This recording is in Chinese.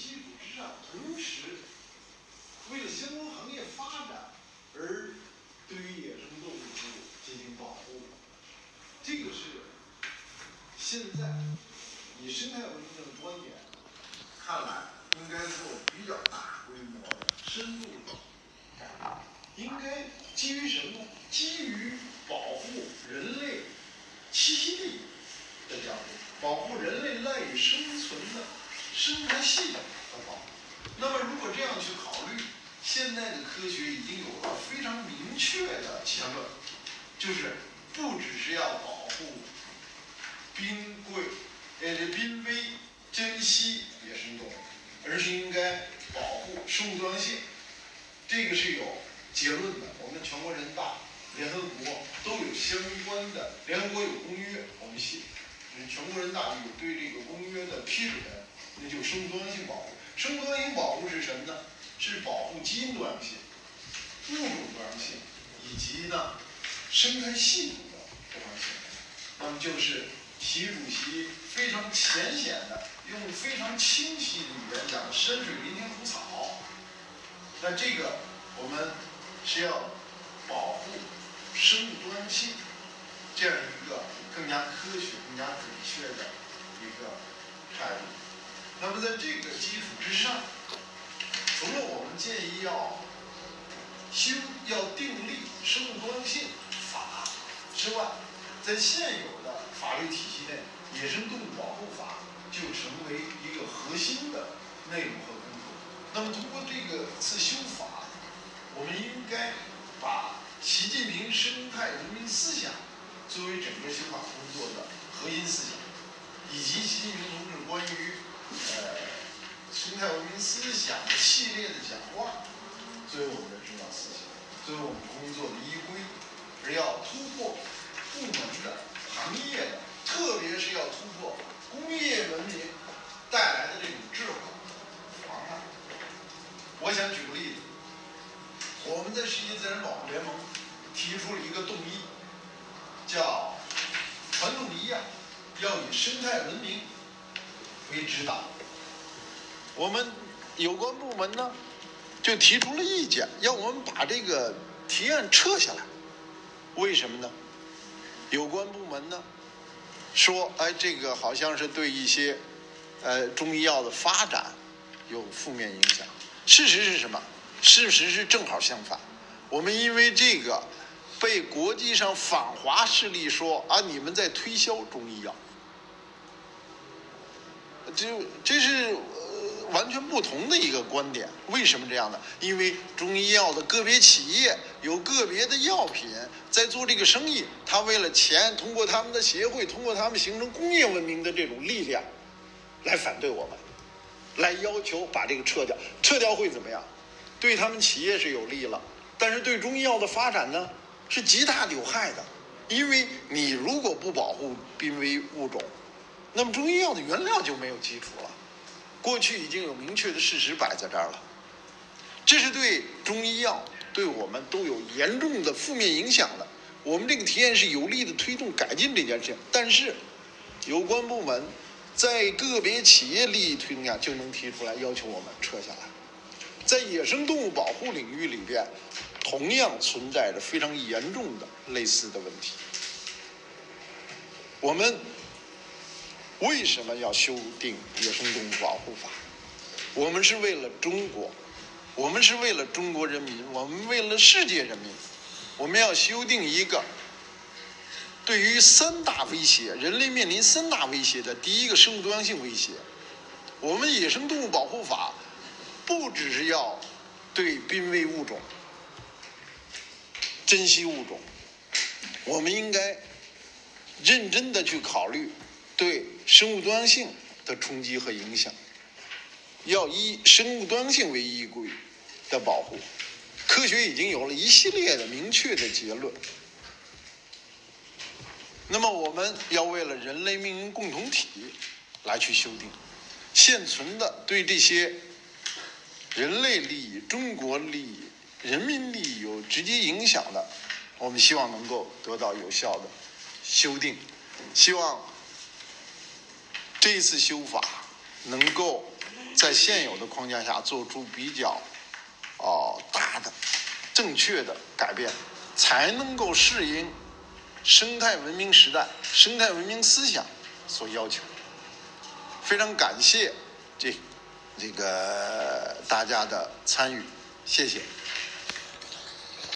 基础之上同时为了相关行业发展而对于野生动物进行保护。这个是现在以生态文明的观点看来，应该做比较大规模的、深度的改革。应该基于什么呢？基于保护人类栖息地的角度，保护人类赖以生存的生态系统的保护。那么，如果这样去考虑，现在的科学已经有了非常明确的结论，就是不只是要保护濒贵呃濒危珍稀野生动物，而是应该保护生物多样性。这个是有结论的。我们全国人大、联合国都有相关的，联合国有公约，我们写，全国人大有对这个公约的批准，那就生物多样性保护。生物多样性保护是什么呢？是保护基因多样性、物种多样性以及呢生态系统的多样性。那么就是习主席非常浅显的，用非常清晰的语言讲“山水林田湖草”。那这个我们是要保护生物多样性，这样一个更加科学、更加准确的一个态度。那么在这个基础之上，除了我们建议要修、要订立生物多样性法之外，在现有的法律体系内，《野生动物保护法》就成为一个核心的内容和工作。那么通过这个次修法，我们应该把习近平生态文明思想作为整个修法工作的核心思想，以及习近平同志关于呃，生态文明思想的系列的讲话，作为我们的指导思想，作为我们工作的依归，而要突破部门的、行业的，特别是要突破工业文明带来的这种滞后妨碍。我想举个例子，我们在世界自然保护联盟提出了一个动议，叫传统一样，要以生态文明。为指导，我们有关部门呢就提出了意见，要我们把这个提案撤下来。为什么呢？有关部门呢说，哎，这个好像是对一些呃中医药的发展有负面影响。事实是什么？事实是正好相反。我们因为这个被国际上反华势力说啊，你们在推销中医药。就这是呃完全不同的一个观点，为什么这样呢？因为中医药的个别企业有个别的药品在做这个生意，他为了钱，通过他们的协会，通过他们形成工业文明的这种力量，来反对我们，来要求把这个撤掉。撤掉会怎么样？对他们企业是有利了，但是对中医药的发展呢，是极大有害的。因为你如果不保护濒危物种。那么中医药的原料就没有基础了，过去已经有明确的事实摆在这儿了，这是对中医药对我们都有严重的负面影响的。我们这个提案是有力的推动改进这件事情，但是有关部门在个别企业利益推动下就能提出来要求我们撤下来。在野生动物保护领域里边，同样存在着非常严重的类似的问题，我们。为什么要修订《野生动物保护法》？我们是为了中国，我们是为了中国人民，我们为了世界人民。我们要修订一个对于三大威胁，人类面临三大威胁的第一个生物多样性威胁。我们《野生动物保护法》不只是要对濒危物种、珍稀物种，我们应该认真的去考虑。对生物多样性的冲击和影响，要以生物多样性为依归的保护，科学已经有了一系列的明确的结论。那么，我们要为了人类命运共同体来去修订现存的对这些人类利益、中国利益、人民利益有直接影响的，我们希望能够得到有效的修订，希望。这一次修法能够在现有的框架下做出比较哦大的正确的改变，才能够适应生态文明时代、生态文明思想所要求。非常感谢这这个大家的参与，谢谢。